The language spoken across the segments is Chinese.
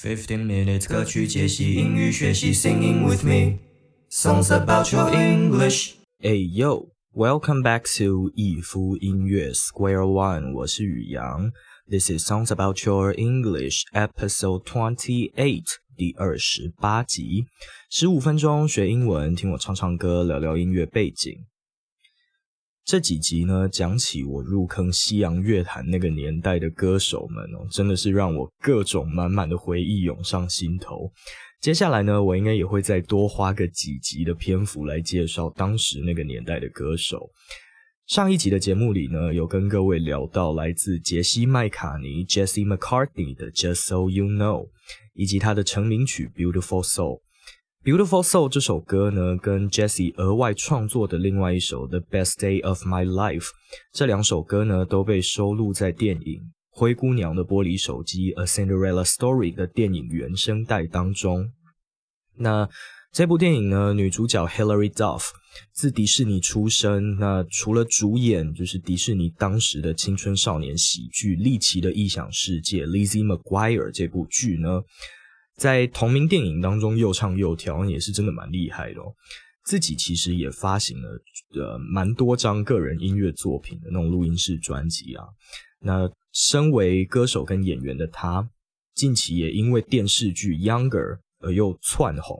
Fifteen minutes 歌曲解析英语学习，Singing with me songs about your English。Hey yo, welcome back to 逸夫音乐 Square One，我是宇阳。This is songs about your English episode twenty eight，第二十八集，十五分钟学英文，听我唱唱歌，聊聊音乐背景。这几集呢，讲起我入坑西洋乐坛那个年代的歌手们哦，真的是让我各种满满的回忆涌上心头。接下来呢，我应该也会再多花个几集的篇幅来介绍当时那个年代的歌手。上一集的节目里呢，有跟各位聊到来自杰西麦卡尼 （Jesse McCartney） 的《Just So You Know》，以及他的成名曲《Beautiful Soul》。Beautiful Soul 这首歌呢，跟 Jesse 额外创作的另外一首 The Best Day of My Life，这两首歌呢都被收录在电影《灰姑娘的玻璃手机》A Cinderella Story 的电影原声带当中。那这部电影呢，女主角 Hilary Duff 自迪士尼出身，那除了主演就是迪士尼当时的青春少年喜剧《丽奇的异想世界》Lizzie McGuire 这部剧呢。在同名电影当中又唱又跳，也是真的蛮厉害的哦。自己其实也发行了呃蛮多张个人音乐作品的那种录音室专辑啊。那身为歌手跟演员的他，近期也因为电视剧《Younger》而又窜红。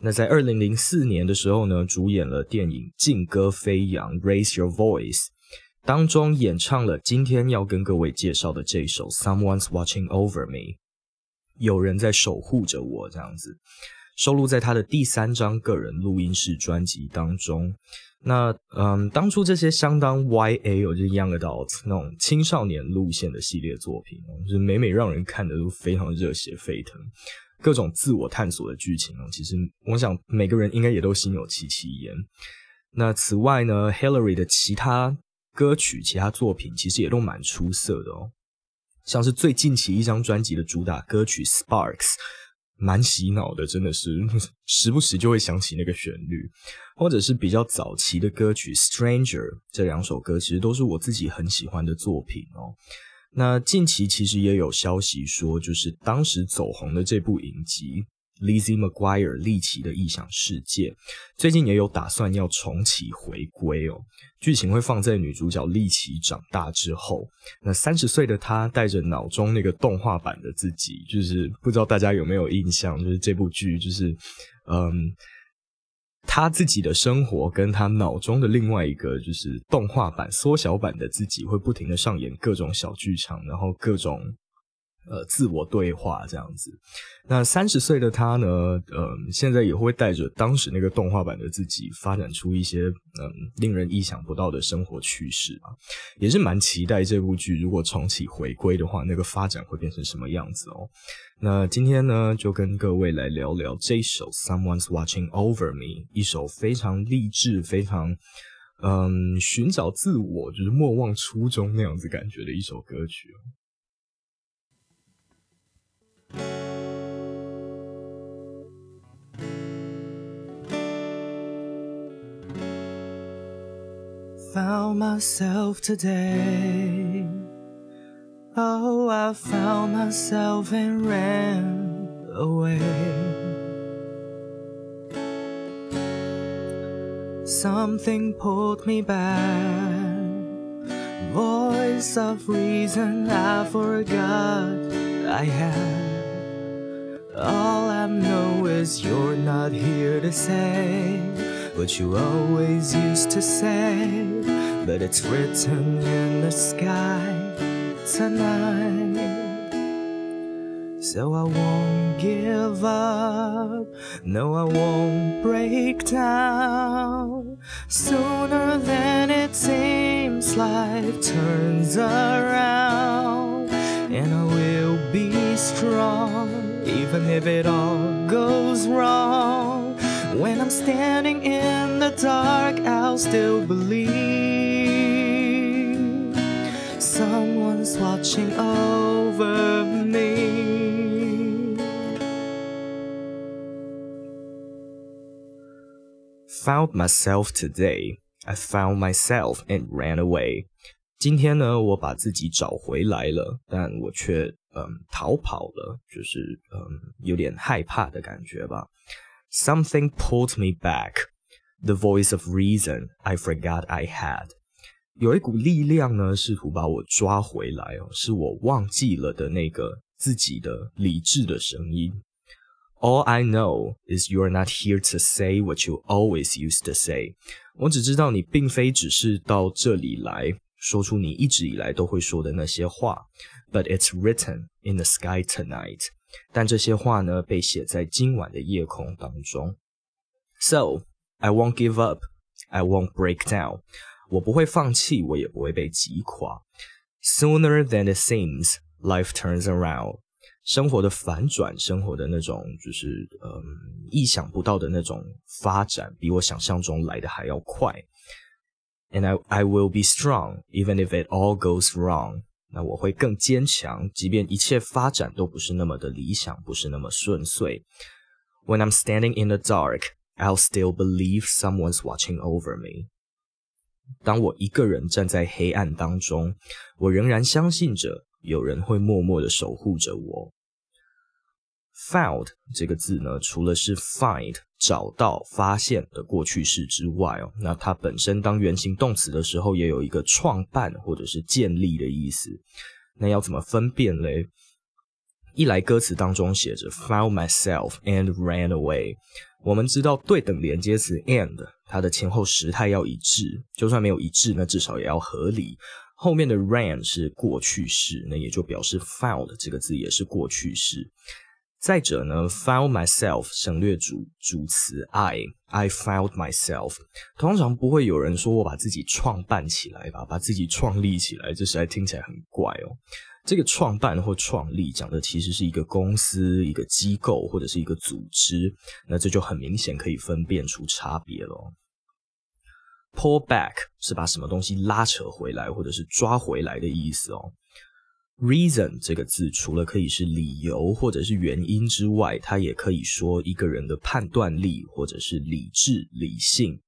那在二零零四年的时候呢，主演了电影《劲歌飞扬》（Raise Your Voice） 当中演唱了今天要跟各位介绍的这首《Someone's Watching Over Me》。有人在守护着我，这样子收录在他的第三张个人录音室专辑当中。那嗯，当初这些相当 YA 就是 Young Adult 那种青少年路线的系列作品，就是每每让人看的都非常热血沸腾，各种自我探索的剧情哦。其实我想每个人应该也都心有戚戚焉。那此外呢，Hillary 的其他歌曲、其他作品其实也都蛮出色的哦。像是最近期一张专辑的主打歌曲《Sparks》，蛮洗脑的，真的是 时不时就会想起那个旋律，或者是比较早期的歌曲《Stranger》，这两首歌其实都是我自己很喜欢的作品哦。那近期其实也有消息说，就是当时走红的这部影集。Lizzie McGuire 丽奇的异想世界，最近也有打算要重启回归哦。剧情会放在女主角丽奇长大之后，那三十岁的她带着脑中那个动画版的自己，就是不知道大家有没有印象，就是这部剧就是，嗯，她自己的生活跟她脑中的另外一个就是动画版缩小版的自己，会不停的上演各种小剧场，然后各种。呃，自我对话这样子。那三十岁的他呢？呃，现在也会带着当时那个动画版的自己，发展出一些嗯令人意想不到的生活趣事啊，也是蛮期待这部剧如果重启回归的话，那个发展会变成什么样子哦。那今天呢，就跟各位来聊聊这首《Someone's Watching Over Me》，一首非常励志、非常嗯寻找自我，就是莫忘初衷那样子感觉的一首歌曲。Found myself today. Oh, I found myself and ran away. Something pulled me back. Voice of reason I forgot I had. All I know is you're not here to say what you always used to say, but it's written in the sky tonight. So I won't give up, no, I won't break down. Sooner than it seems, life turns around, and I will be strong, even if it all goes wrong. When I'm standing in the dark, I'll still believe someone's watching over me. Found myself today. I found myself and ran away. 今天呢，我把自己找回来了，但我却 嗯逃跑了，就是嗯有点害怕的感觉吧。Something pulled me back. The voice of reason I forgot I had. 有一股力量呢，试图把我抓回来哦，是我忘记了的那个自己的理智的声音。All I know is you're not here to say what you always used to say。我只知道你并非只是到这里来说出你一直以来都会说的那些话 ，but it's written in the sky tonight。但这些话呢，被写在今晚的夜空当中。So I won't give up. I won't break down. 我不会放弃，我也不会被击垮。Sooner than it seems, life turns around。生活的反转，生活的那种就是嗯意想不到的那种发展，比我想象中来的还要快。And I I will be strong, even if it all goes wrong。 那我会更坚强，即便一切发展都不是那么的理想，不是那么顺遂。When I'm standing in the dark, I'll still believe someone's watching over me。当我一个人站在黑暗当中，我仍然相信着有人会默默的守护着我。Found 这个字呢，除了是 find 找到、发现的过去式之外哦，那它本身当原形动词的时候，也有一个创办或者是建立的意思。那要怎么分辨嘞？一来歌词当中写着 found myself and ran away，我们知道对等连接词 and 它的前后时态要一致，就算没有一致，那至少也要合理。后面的 ran 是过去式，那也就表示 found 这个字也是过去式。再者呢，found myself 省略主主词 I，I found myself，通常不会有人说我把自己创办起来吧，把自己创立起来，这实在听起来很怪哦。这个创办或创立讲的其实是一个公司、一个机构或者是一个组织，那这就很明显可以分辨出差别了。Pull back 是把什么东西拉扯回来或者是抓回来的意思哦。Reason 这个字除了可以是理由或者是原因之外，它也可以说一个人的判断力或者是理智、理性。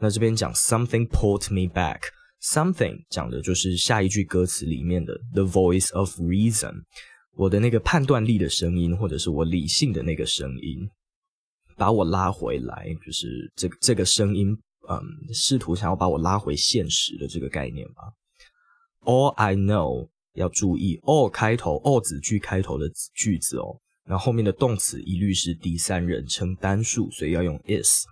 那这边讲 something pulled me back。Something 讲的就是下一句歌词里面的 The voice of reason，我的那个判断力的声音，或者是我理性的那个声音，把我拉回来，就是这这个声音，嗯，试图想要把我拉回现实的这个概念吧。All I know 要注意，all 开头，all 子句开头的句子哦，那后面的动词一律是第三人称单数，所以要用 is。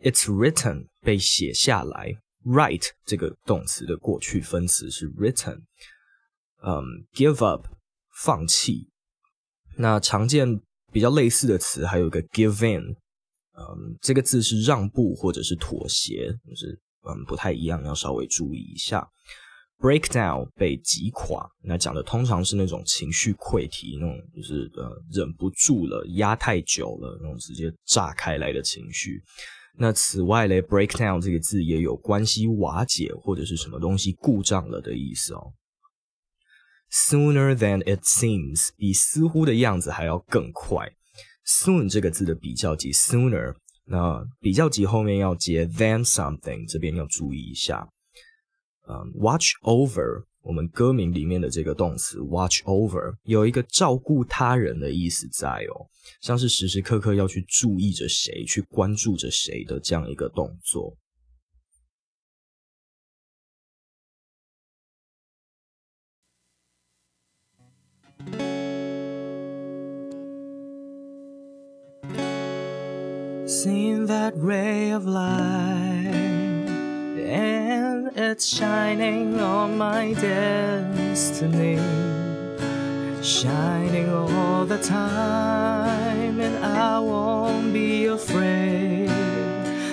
It's written 被写下来。Write 这个动词的过去分词是 written，嗯，give up 放弃。那常见比较类似的词还有一个 give in，嗯，这个字是让步或者是妥协，就是嗯不太一样，要稍微注意一下。Break down 被击垮，那讲的通常是那种情绪溃堤，那种就是呃忍不住了，压太久了，那种直接炸开来的情绪。那此外嘞，breakdown 这个字也有关系瓦解或者是什么东西故障了的意思哦。Sooner than it seems 比似乎的样子还要更快。Soon 这个字的比较级 sooner，那比较级后面要接 than something，这边要注意一下。嗯，watch over。我们歌名里面的这个动词 watch over 有一个照顾他人的意思在哦，像是时时刻刻要去注意着谁，去关注着谁的这样一个动作。Seen that ray of light. And it's shining on my destiny. Shining all the time, and I won't be afraid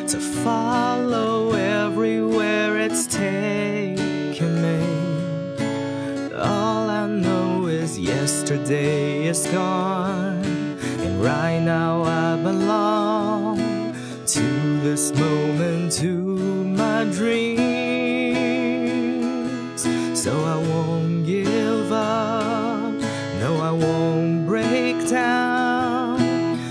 to follow everywhere it's taking me. All I know is yesterday is gone, and right now I belong to this moment, to my dreams. So I won't give up, no, I won't break down.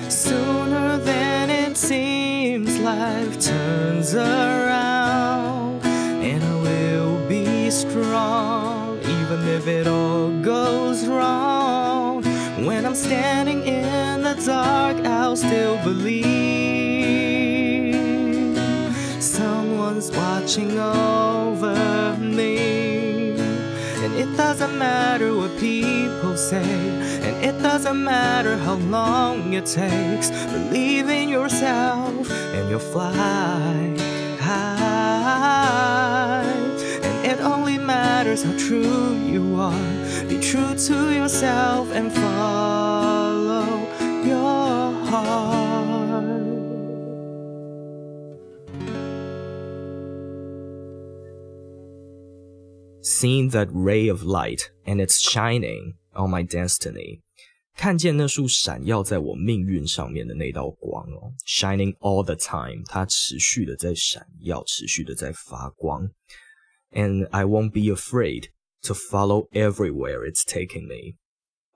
Sooner than it seems, life turns around, and I will be strong, even if it all goes wrong. When I'm standing in the dark, I'll still believe watching over me. And it doesn't matter what people say, and it doesn't matter how long it takes. Believe in yourself, and you'll fly high. And it only matters how true you are. Be true to yourself and follow Seeing that ray of light and it's shining on my destiny，看见那束闪耀在我命运上面的那道光哦，shining all the time，它持续的在闪耀，持续的在发光。And I won't be afraid to follow everywhere it's taking me。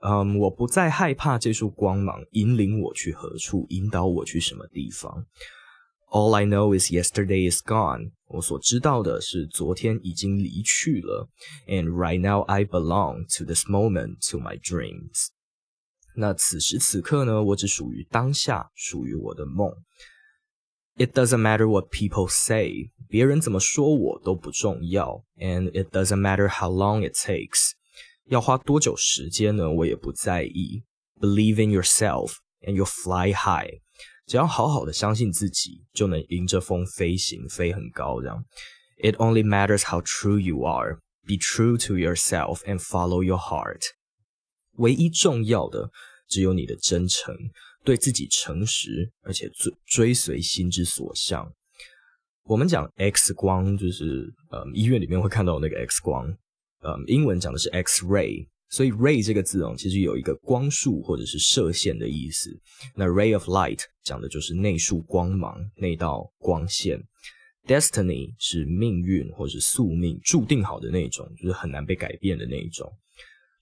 嗯，我不再害怕这束光芒引领我去何处，引导我去什么地方。 All I know is yesterday is gone。我所知道的是昨天已经离去了。And right now I belong to this moment, to my dreams。那此时此刻呢，我只属于当下，属于我的梦。It doesn't matter what people say，别人怎么说我都不重要。And it doesn't matter how long it takes，要花多久时间呢，我也不在意。Believe in yourself and you'll fly high。 只要好好的相信自己，就能迎着风飞行，飞很高。这样，It only matters how true you are. Be true to yourself and follow your heart. 唯一重要的只有你的真诚，对自己诚实，而且追追随心之所向。我们讲 X 光，就是呃医院里面会看到那个 X 光，呃英文讲的是 X ray。所以 ray 这个字哦，其实有一个光束或者是射线的意思。那 ray of light 讲的就是那束光芒，那道光线。Destiny 是命运或是宿命，注定好的那种，就是很难被改变的那一种。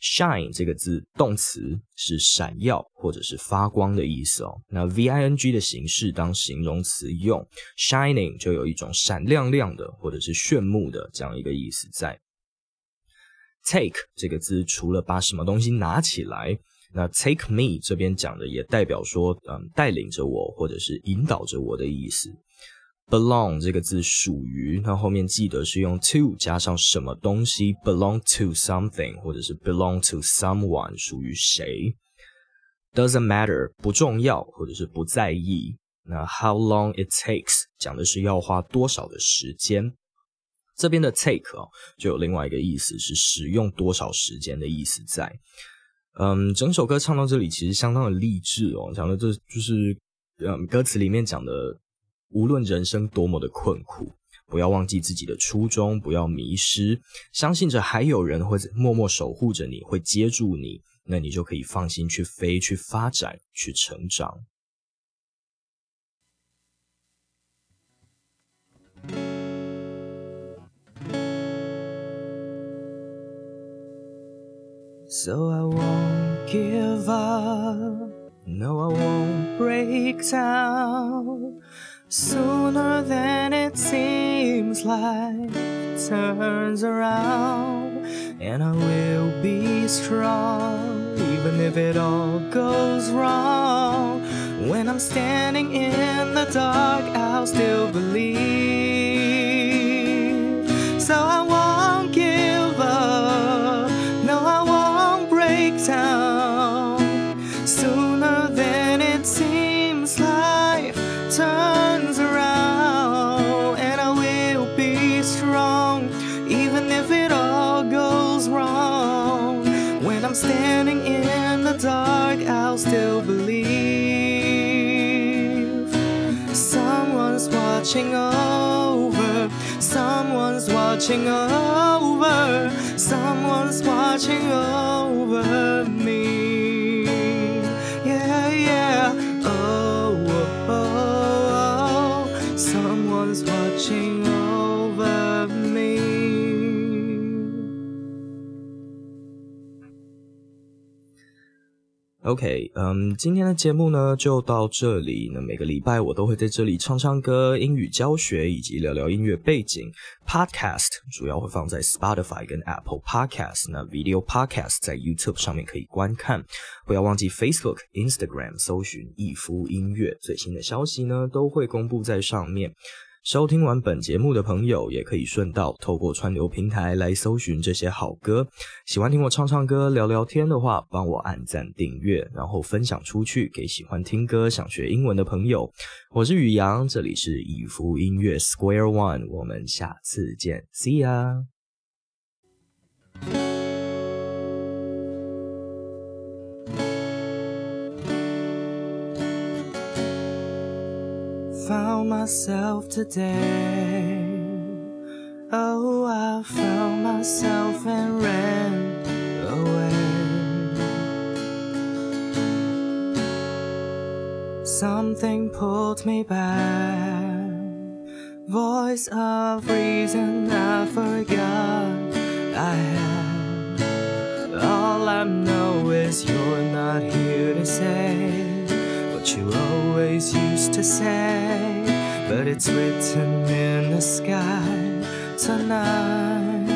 Shine 这个字动词是闪耀或者是发光的意思哦。那 V-I-N-G 的形式当形容词用，shining 就有一种闪亮亮的或者是炫目的这样一个意思在。Take 这个字除了把什么东西拿起来，那 take me 这边讲的也代表说，嗯，带领着我或者是引导着我的意思。Belong 这个字属于，那后面记得是用 to 加上什么东西，belong to something 或者是 belong to someone 属于谁。Doesn't matter 不重要或者是不在意。那 how long it takes 讲的是要花多少的时间。这边的 take 哦，就有另外一个意思是使用多少时间的意思在。嗯，整首歌唱到这里其实相当的励志哦，讲的这就是嗯歌词里面讲的，无论人生多么的困苦，不要忘记自己的初衷，不要迷失，相信着还有人会默默守护着你，会接住你，那你就可以放心去飞，去发展，去成长。So I won't give up. No, I won't break down. Sooner than it seems like turns around, and I will be strong, even if it all goes wrong. When I'm standing in the dark, I'll still believe. I'll still believe. Someone's watching over, someone's watching over, someone's watching over me. OK，嗯，今天的节目呢就到这里。那每个礼拜我都会在这里唱唱歌、英语教学以及聊聊音乐背景。Podcast 主要会放在 Spotify 跟 Apple Podcast，那 Video Podcast 在 YouTube 上面可以观看。不要忘记 Facebook、Instagram 搜寻逸夫音乐，最新的消息呢都会公布在上面。收听完本节目的朋友，也可以顺道透过串流平台来搜寻这些好歌。喜欢听我唱唱歌、聊聊天的话，帮我按赞、订阅，然后分享出去给喜欢听歌、想学英文的朋友。我是宇阳，这里是以福音乐 Square One，我们下次见，See ya。Myself today. Oh, I found myself and ran away. Something pulled me back. Voice of reason I forgot I had. All I know is you're not here to say what you always used to say, but it's written in the sky tonight.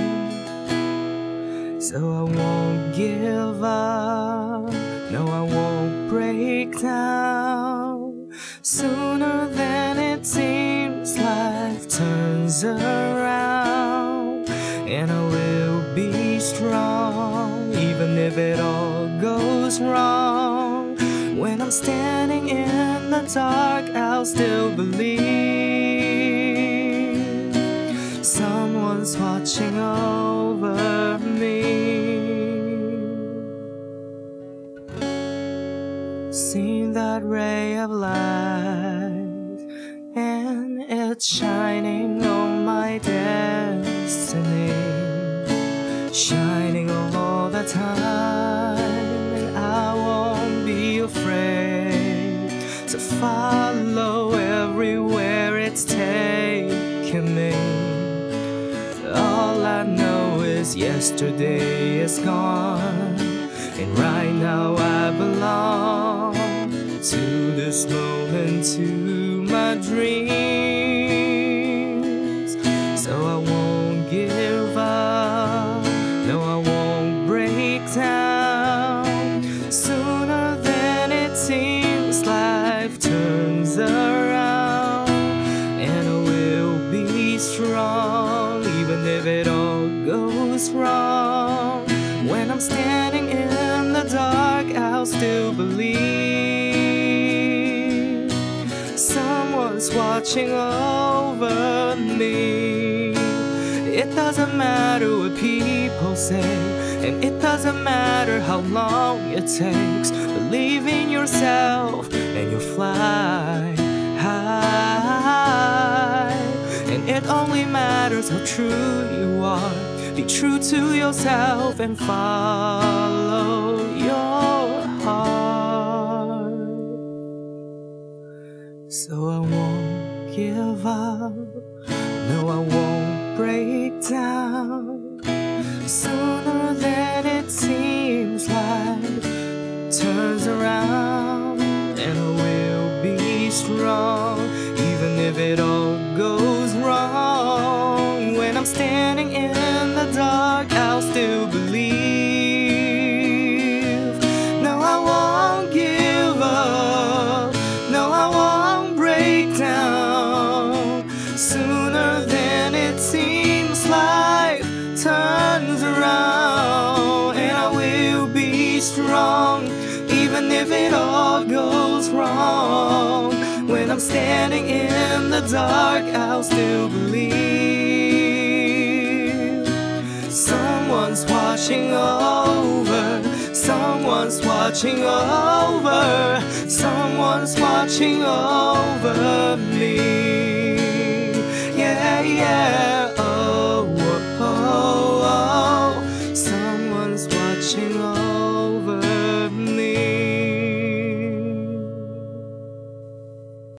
So I won't give up, no, I won't break down. Sooner than it seems, life turns around, and I will be strong, even if it all goes wrong. Standing in the dark, I'll still believe. Someone's watching over me. See that ray of light, and it's shining on my destiny, shining all the time All I know is yesterday is gone, and right now I belong to this moment, to my dreams. Still believe someone's watching over me. It doesn't matter what people say, and it doesn't matter how long it takes. Believe in yourself, and you'll fly high. And it only matters how true you are. Be true to yourself and follow So I won't give up. No, I won't break down. Sooner than it seems life turns around, and I will be strong, strong, even if it all goes wrong. When I'm standing in the dark, I'll still believe someone's watching over. Someone's watching over. Someone's watching over me.